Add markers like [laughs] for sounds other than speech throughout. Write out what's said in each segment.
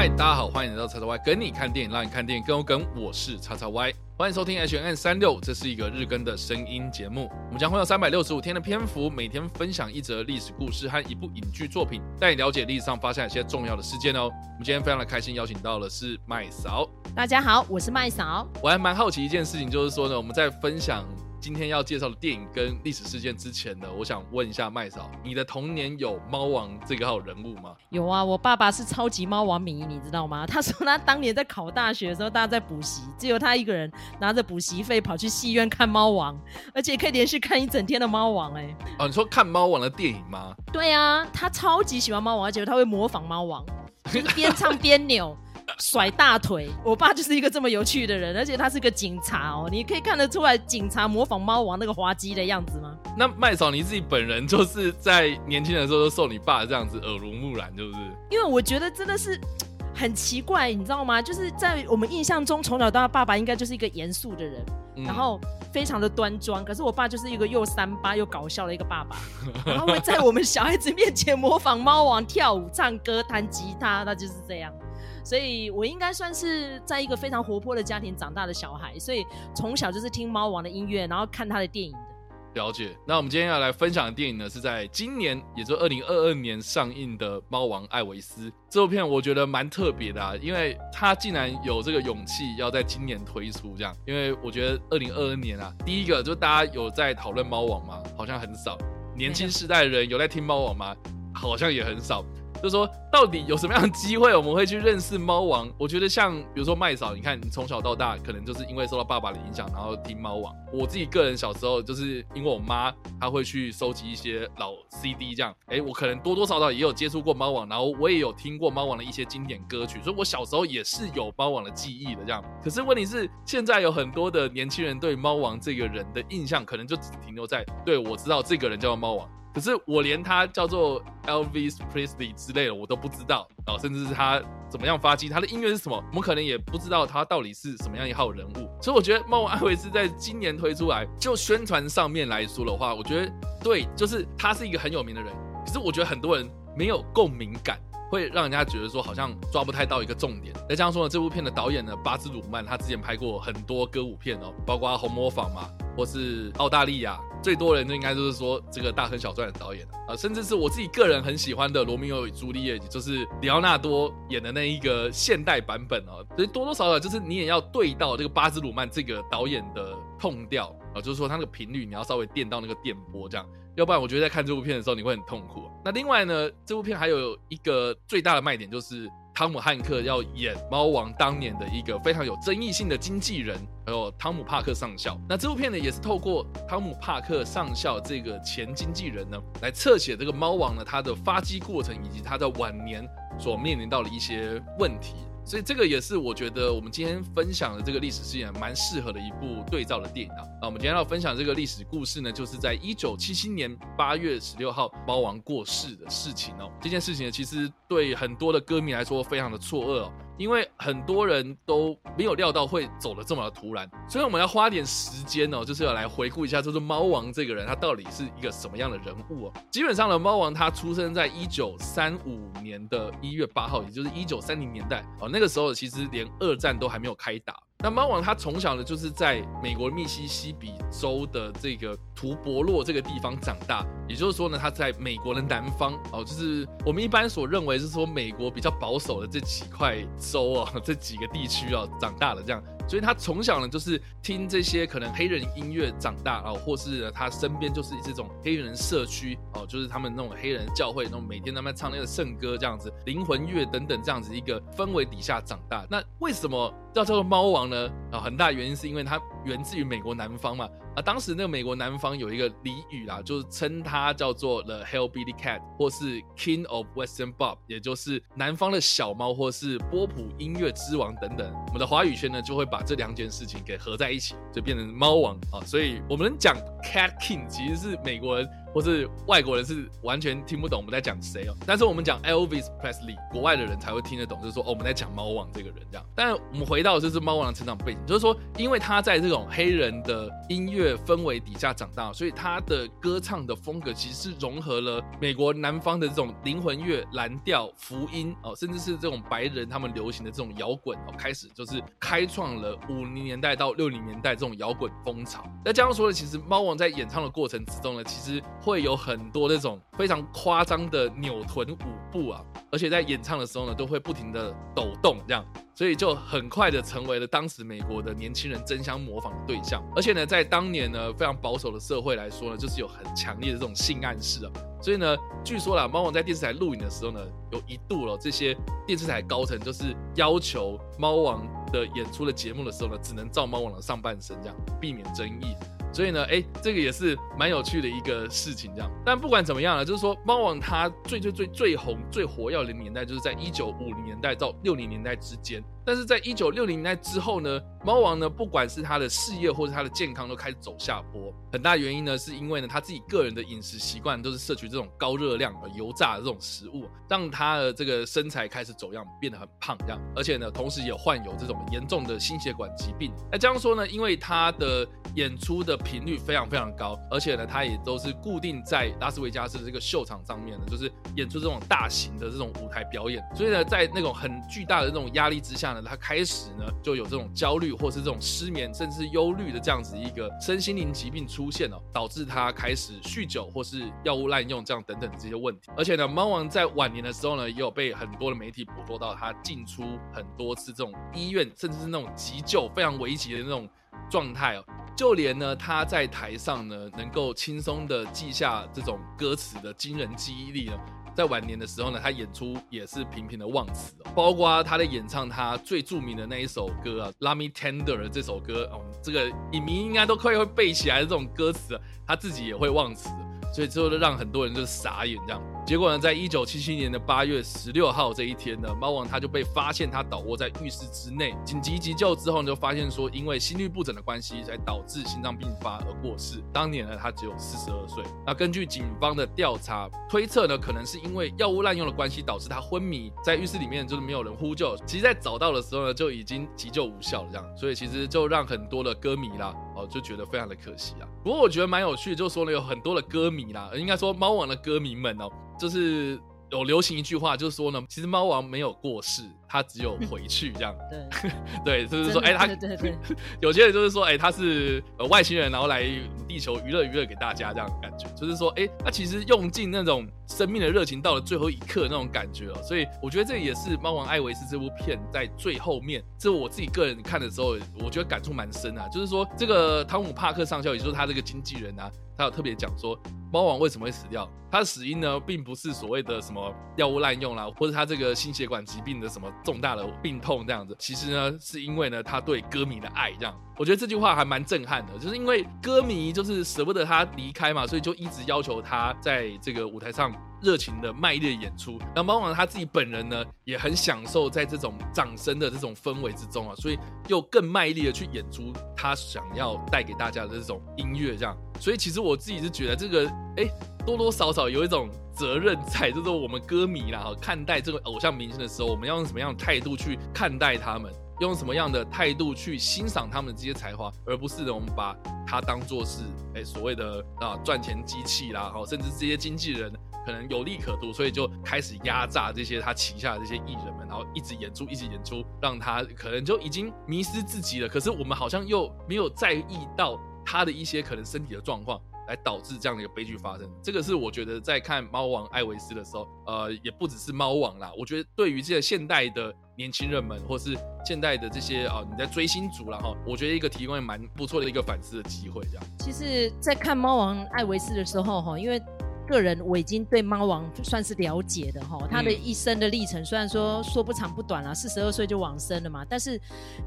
嗨，大家好，欢迎来到叉叉 Y 跟你看电影，让你看电影更有梗。我是叉叉 Y，欢迎收听 H N 三六，这是一个日更的声音节目。我们将会有三百六十五天的篇幅，每天分享一则历史故事和一部影剧作品，带你了解历史上发生一些重要的事件哦。我们今天非常的开心，邀请到的是麦嫂。大家好，我是麦嫂。我还蛮好奇一件事情，就是说呢，我们在分享。今天要介绍的电影跟历史事件之前呢，我想问一下麦嫂，你的童年有猫王这个号人物吗？有啊，我爸爸是超级猫王迷，你知道吗？[laughs] 他说他当年在考大学的时候，大家在补习，只有他一个人拿着补习费跑去戏院看猫王，而且可以连续看一整天的猫王。哎，哦，你说看猫王的电影吗？对啊，他超级喜欢猫王，而且他会模仿猫王，边唱边扭。[laughs] 甩大腿，我爸就是一个这么有趣的人，而且他是个警察哦，你可以看得出来警察模仿猫王那个滑稽的样子吗？那麦嫂你自己本人就是在年轻的时候都受你爸这样子耳濡目染，是不是？因为我觉得真的是很奇怪，你知道吗？就是在我们印象中，从小到大，爸爸应该就是一个严肃的人，然后非常的端庄。可是我爸就是一个又三八又搞笑的一个爸爸，[laughs] 然后会在我们小孩子面前模仿猫王跳舞、唱歌、弹吉他，他就是这样。所以我应该算是在一个非常活泼的家庭长大的小孩，所以从小就是听猫王的音乐，然后看他的电影的。了解。那我们今天要来分享的电影呢，是在今年，也就二零二二年上映的《猫王艾维斯》这部片，我觉得蛮特别的啊，因为他竟然有这个勇气要在今年推出这样。因为我觉得二零二二年啊，第一个就大家有在讨论猫王吗？好像很少。年轻时代的人有在听猫王吗？好像也很少。就说到底有什么样的机会我们会去认识猫王？我觉得像比如说麦嫂，你看你从小到大可能就是因为受到爸爸的影响，然后听猫王。我自己个人小时候就是因为我妈她会去收集一些老 CD，这样，哎，我可能多多少少也有接触过猫王，然后我也有听过猫王的一些经典歌曲，所以我小时候也是有猫王的记忆的这样。可是问题是现在有很多的年轻人对猫王这个人的印象，可能就只停留在对我知道这个人叫猫王。可是我连他叫做 Elvis Presley 之类的我都不知道啊，甚至是他怎么样发迹，他的音乐是什么，我们可能也不知道他到底是什么样一号人物。所以我觉得猫王艾维斯在今年推出来，就宣传上面来说的话，我觉得对，就是他是一个很有名的人。可是我觉得很多人没有共鸣感。会让人家觉得说好像抓不太到一个重点。再这样说呢，这部片的导演呢，巴兹鲁曼，他之前拍过很多歌舞片哦，包括《红模仿》嘛，或是澳大利亚，最多人就应该就是说这个大亨小传的导演啊，甚至是我自己个人很喜欢的《罗密欧与朱丽叶》，就是里奥纳多演的那一个现代版本哦，所以多多少少就是你也要对到这个巴兹鲁曼这个导演的痛调啊，就是说他那个频率你要稍微电到那个电波这样。要不然，我觉得在看这部片的时候，你会很痛苦。那另外呢，这部片还有一个最大的卖点，就是汤姆汉克要演猫王当年的一个非常有争议性的经纪人，还有汤姆帕克上校。那这部片呢，也是透过汤姆帕克上校这个前经纪人呢，来侧写这个猫王呢他的发迹过程，以及他在晚年所面临到的一些问题。所以这个也是我觉得我们今天分享的这个历史事件蛮适合的一部对照的电影啊。那我们今天要分享这个历史故事呢，就是在一九七七年八月十六号猫王过世的事情哦。这件事情呢，其实对很多的歌迷来说非常的错愕哦。因为很多人都没有料到会走的这么的突然，所以我们要花点时间哦，就是要来回顾一下，就是猫王这个人他到底是一个什么样的人物哦。基本上呢，猫王他出生在一九三五年的一月八号，也就是一九三零年代哦，那个时候其实连二战都还没有开打。那猫王他从小呢就是在美国密西西比州的这个图伯洛这个地方长大，也就是说呢，他在美国的南方哦，就是我们一般所认为是说美国比较保守的这几块州啊，这几个地区啊长大的这样。所以他从小呢就是听这些可能黑人音乐长大哦，或是他身边就是这种黑人社区哦，就是他们那种黑人教会那种每天他们唱那个圣歌这样子，灵魂乐等等这样子一个氛围底下长大。那为什么要叫做猫王呢？啊，很大原因是因为他源自于美国南方嘛。啊，当时那个美国南方有一个俚语啦，就是称它叫做 The Hellbilly Cat，或是 King of Western Bob，也就是南方的小猫，或是波普音乐之王等等。我们的华语圈呢，就会把这两件事情给合在一起，就变成猫王啊。所以我们讲 Cat King，其实是美国人。或是外国人是完全听不懂我们在讲谁哦。但是我们讲 Elvis Presley，国外的人才会听得懂，就是说哦我们在讲猫王这个人这样。但我们回到就是猫王的成长背景，就是说因为他在这种黑人的音乐氛围底下长大，所以他的歌唱的风格其实是融合了美国南方的这种灵魂乐、蓝调、福音哦，甚至是这种白人他们流行的这种摇滚哦，开始就是开创了五零年代到六零年代这种摇滚风潮。那这样说呢，其实猫王在演唱的过程之中呢，其实会有很多那种非常夸张的扭臀舞步啊，而且在演唱的时候呢，都会不停的抖动这样。所以就很快的成为了当时美国的年轻人争相模仿的对象，而且呢，在当年呢非常保守的社会来说呢，就是有很强烈的这种性暗示啊。所以呢，据说啦，猫王在电视台录影的时候呢，有一度了这些电视台高层就是要求猫王的演出的节目的时候呢，只能照猫王的上半身这样，避免争议。所以呢，哎，这个也是蛮有趣的一个事情，这样。但不管怎么样呢，就是说，猫王它最最最最红、最活跃的年代，就是在一九五零年代到六零年代之间。但是在一九六零年代之后呢，猫王呢，不管是他的事业或者他的健康，都开始走下坡。很大原因呢，是因为呢，他自己个人的饮食习惯都是摄取这种高热量、油炸的这种食物，让他的这个身材开始走样，变得很胖这样。而且呢，同时也患有这种严重的心血管疾病。那这样说呢，因为他的演出的频率非常非常高，而且呢，他也都是固定在拉斯维加斯的这个秀场上面的，就是演出这种大型的这种舞台表演。所以呢，在那种很巨大的这种压力之下呢。他开始呢就有这种焦虑，或是这种失眠，甚至忧虑的这样子一个身心灵疾病出现了，导致他开始酗酒或是药物滥用这样等等的这些问题。而且呢，猫王在晚年的时候呢，也有被很多的媒体捕捉到他进出很多次这种医院，甚至是那种急救非常危急的那种状态哦。就连呢他在台上呢能够轻松的记下这种歌词的惊人记忆力呢。在晚年的时候呢，他演出也是频频的忘词，包括他的演唱他最著名的那一首歌啊，《Love Me Tender》这首歌哦，这个影迷应该都快会背起来的这种歌词，他自己也会忘词。所以之后就让很多人就是傻眼这样。结果呢，在一九七七年的八月十六号这一天呢，猫王他就被发现他倒卧在浴室之内，紧急急救之后呢，就发现说因为心律不整的关系，才导致心脏病发而过世。当年呢，他只有四十二岁。那根据警方的调查推测呢，可能是因为药物滥用的关系，导致他昏迷在浴室里面，就是没有人呼救。其实，在找到的时候呢，就已经急救无效了这样。所以其实就让很多的歌迷啦，哦，就觉得非常的可惜啊。不过我觉得蛮有趣，就是说呢，有很多的歌迷啦，应该说猫王的歌迷们哦，就是有流行一句话，就是说呢，其实猫王没有过世。他只有回去这样，对。[laughs] 对，就是说，哎，他 [laughs] 有些人就是说，哎，他是呃外星人，然后来地球娱乐娱乐给大家这样感觉，就是说，哎，他其实用尽那种生命的热情到了最后一刻那种感觉哦，所以我觉得这也是《猫王艾维斯》这部片在最后面，这我自己个人看的时候，我觉得感触蛮深啊，就是说这个汤姆帕克上校，也就是他这个经纪人啊，他有特别讲说，猫王为什么会死掉，他的死因呢，并不是所谓的什么药物滥用啦，或者他这个心血管疾病的什么。重大的病痛这样子，其实呢，是因为呢，他对歌迷的爱这样。我觉得这句话还蛮震撼的，就是因为歌迷就是舍不得他离开嘛，所以就一直要求他在这个舞台上热情的卖力的演出。那猫王他自己本人呢，也很享受在这种掌声的这种氛围之中啊，所以又更卖力的去演出他想要带给大家的这种音乐这样。所以其实我自己是觉得这个，哎，多多少少有一种。责任在，就是我们歌迷啦，看待这个偶像明星的时候，我们要用什么样的态度去看待他们？用什么样的态度去欣赏他们的这些才华，而不是呢，我们把他当做是哎所谓的啊赚钱机器啦，哈，甚至这些经纪人可能有利可图，所以就开始压榨这些他旗下的这些艺人们，然后一直演出，一直演出，让他可能就已经迷失自己了。可是我们好像又没有在意到他的一些可能身体的状况。来导致这样的一个悲剧发生，这个是我觉得在看《猫王艾维斯》的时候，呃，也不只是猫王啦。我觉得对于这些现代的年轻人们，或是现代的这些啊，你在追星族了哈，我觉得一个提供蛮不错的一个反思的机会。这样，其实，在看《猫王艾维斯》的时候哈，因为。个人我已经对猫王算是了解的哈，他的一生的历程虽然说说不长不短了，四十二岁就往生了嘛，但是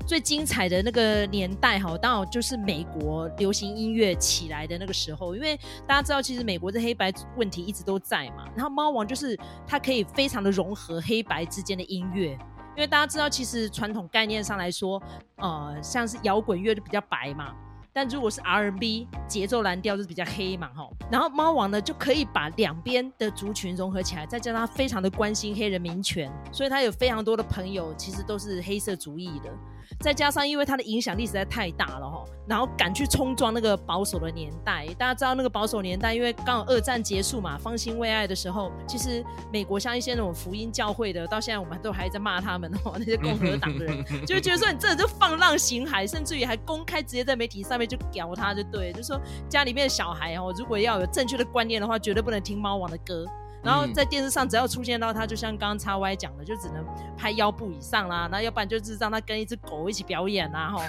最精彩的那个年代哈，当然就是美国流行音乐起来的那个时候，因为大家知道其实美国的黑白问题一直都在嘛，然后猫王就是它可以非常的融合黑白之间的音乐，因为大家知道其实传统概念上来说，呃，像是摇滚乐就比较白嘛。但如果是 R&B 节奏蓝调就是比较黑嘛哈。然后猫王呢就可以把两边的族群融合起来，再加上他非常的关心黑人民权，所以他有非常多的朋友其实都是黑色主义的。再加上，因为他的影响力实在太大了哈，然后敢去冲撞那个保守的年代。大家知道那个保守年代，因为刚好二战结束嘛，方兴未艾的时候，其实美国像一些那种福音教会的，到现在我们都还在骂他们哦，那些共和党的人，就觉得说你这就放浪形骸，甚至于还公开直接在媒体上面就屌他，就对，就说家里面的小孩哦，如果要有正确的观念的话，绝对不能听猫王的歌。然后在电视上，只要出现到他，就像刚刚叉 Y 讲的，就只能拍腰部以上啦。那要不然就是让他跟一只狗一起表演啦，吼。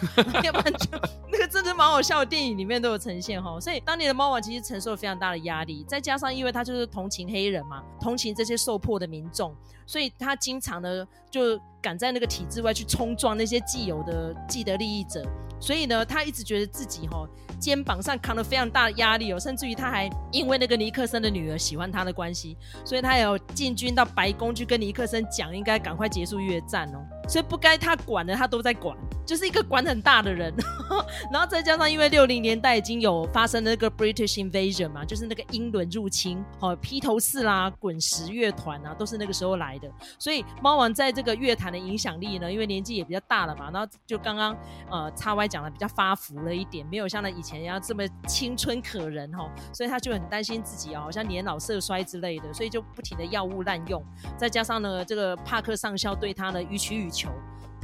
要不然就那个真的蛮好笑的电影里面都有呈现吼。所以当年的猫王其实承受了非常大的压力，再加上因为他就是同情黑人嘛，同情这些受迫的民众，所以他经常呢就赶在那个体制外去冲撞那些既有的既得利益者。所以呢，他一直觉得自己哈。肩膀上扛了非常大的压力哦，甚至于他还因为那个尼克森的女儿喜欢他的关系，所以他有进军到白宫去跟尼克森讲，应该赶快结束越战哦。所以不该他管的他都在管，就是一个管很大的人。[laughs] 然后再加上因为六零年代已经有发生那个 British Invasion 嘛，就是那个英伦入侵，哦，披头士啦、滚石乐团啊，都是那个时候来的。所以猫王在这个乐坛的影响力呢，因为年纪也比较大了嘛，然后就刚刚呃叉 Y 讲的比较发福了一点，没有像那以前一样这么青春可人哈，所以他就很担心自己哦，好像年老色衰之类的，所以就不停的药物滥用。再加上呢，这个帕克上校对他的予取予求。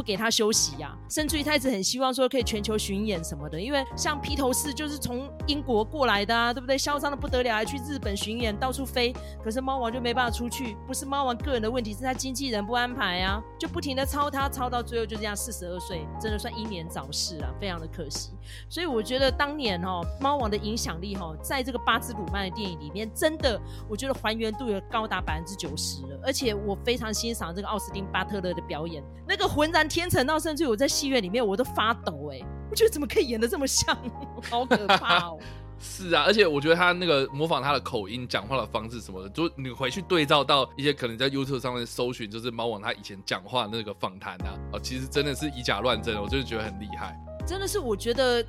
给他休息呀，甚至于他一直很希望说可以全球巡演什么的，因为像披头士就是从英国过来的啊，对不对？嚣张的不得了，还去日本巡演，到处飞。可是猫王就没办法出去，不是猫王个人的问题，是他经纪人不安排啊，就不停的操他，操到最后就这样四十二岁，真的算英年早逝啊，非常的可惜。所以我觉得当年哦，猫王的影响力哈，在这个巴兹鲁曼的电影里面，真的我觉得还原度有高达百分之九十了，而且我非常欣赏这个奥斯汀巴特勒的表演，那个浑然。天成到甚至我在戏院里面我都发抖哎，我觉得怎么可以演的这么像，[laughs] 好可怕哦！[laughs] 是啊，而且我觉得他那个模仿他的口音、讲话的方式什么的，就你回去对照到一些可能在 YouTube 上面搜寻，就是猫王他以前讲话那个访谈啊，哦，其实真的是以假乱真，我就是觉得很厉害。真的是，我觉得。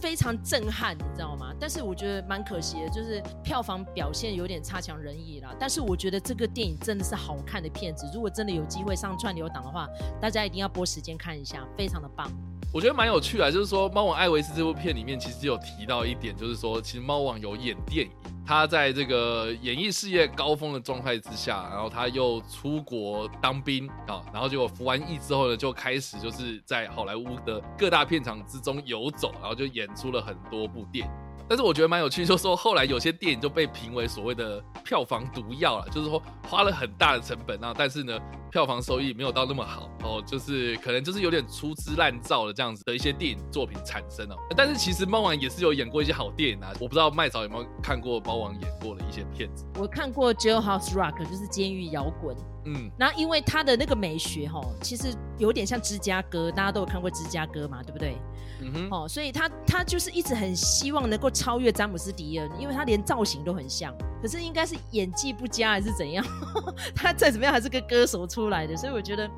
非常震撼，你知道吗？但是我觉得蛮可惜的，就是票房表现有点差强人意啦。但是我觉得这个电影真的是好看的片子，如果真的有机会上串流档的话，大家一定要拨时间看一下，非常的棒。我觉得蛮有趣的，就是说《猫王艾维斯》这部片里面其实有提到一点，就是说其实猫王有演电影，他在这个演艺事业高峰的状态之下，然后他又出国当兵啊，然后结果服完役之后呢，就开始就是在好莱坞的各大片场之中游走，然后就演出了很多部电影。但是我觉得蛮有趣，就是说后来有些电影就被评为所谓的票房毒药了，就是说花了很大的成本啊，但是呢票房收益没有到那么好哦，就是可能就是有点粗制滥造的这样子的一些电影作品产生哦。但是其实猫王也是有演过一些好电影啊，我不知道麦嫂有没有看过猫王演过的一些片子。我看过《Jailhouse Rock》，就是监狱摇滚。嗯，然后因为他的那个美学哈，其实有点像芝加哥，大家都有看过芝加哥嘛，对不对？嗯哼，哦，所以他他就是一直很希望能够超越詹姆斯迪恩，因为他连造型都很像，可是应该是演技不佳还是怎样？[laughs] 他再怎么样还是个歌手出出来的，所以我觉得，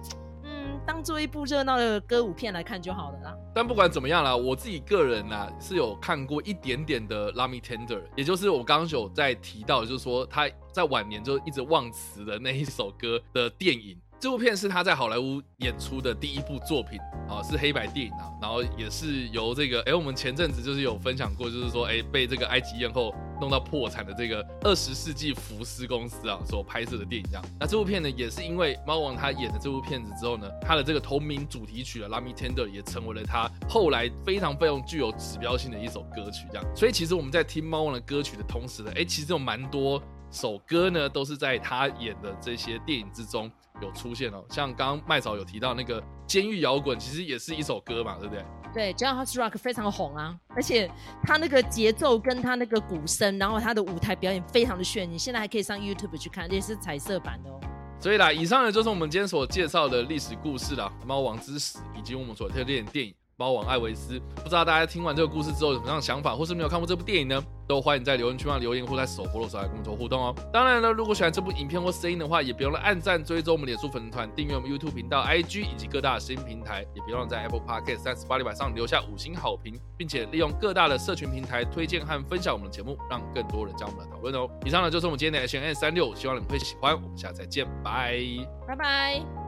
嗯，当做一部热闹的歌舞片来看就好了啦。但不管怎么样啦，我自己个人呢是有看过一点点的《l a m i Tender》，也就是我刚刚有在提到，就是说他在晚年就一直忘词的那一首歌的电影。这部片是他在好莱坞演出的第一部作品啊，是黑白电影啊，然后也是由这个哎，我们前阵子就是有分享过，就是说哎，被这个埃及艳后弄到破产的这个二十世纪福斯公司啊所拍摄的电影这样。那这部片呢，也是因为猫王他演的这部片子之后呢，他的这个同名主题曲的《Love Me Tender》也成为了他后来非常非常具有指标性的一首歌曲这样。所以其实我们在听猫王的歌曲的同时呢，哎，其实有蛮多首歌呢，都是在他演的这些电影之中。有出现哦，像刚刚麦嫂有提到那个监狱摇滚，其实也是一首歌嘛，对不对？对，Jailhouse Rock 非常红啊，而且他那个节奏跟他那个鼓声，然后他的舞台表演非常的炫，你现在还可以上 YouTube 去看，也是彩色版的哦。所以啦，以上呢就是我们今天所介绍的历史故事啦，《猫王之死》以及我们所推荐的电影。猫王艾维斯。不知道大家听完这个故事之后有什么样的想法，或是没有看过这部电影呢？都欢迎在留言区上留言，或在首播的时候来跟我们做互动哦。当然了，如果喜欢这部影片或声音的话，也别忘了按赞、追踪我们脸书粉丝团、订阅我们 YouTube 频道、IG 以及各大声音平台，也别忘了在 Apple Podcast 三十八里板上留下五星好评，并且利用各大的社群平台推荐和分享我们的节目，让更多人加入我们的讨论哦。以上呢就是我们今天的 H N 三六，希望你们会喜欢。我们下次再见，拜拜拜。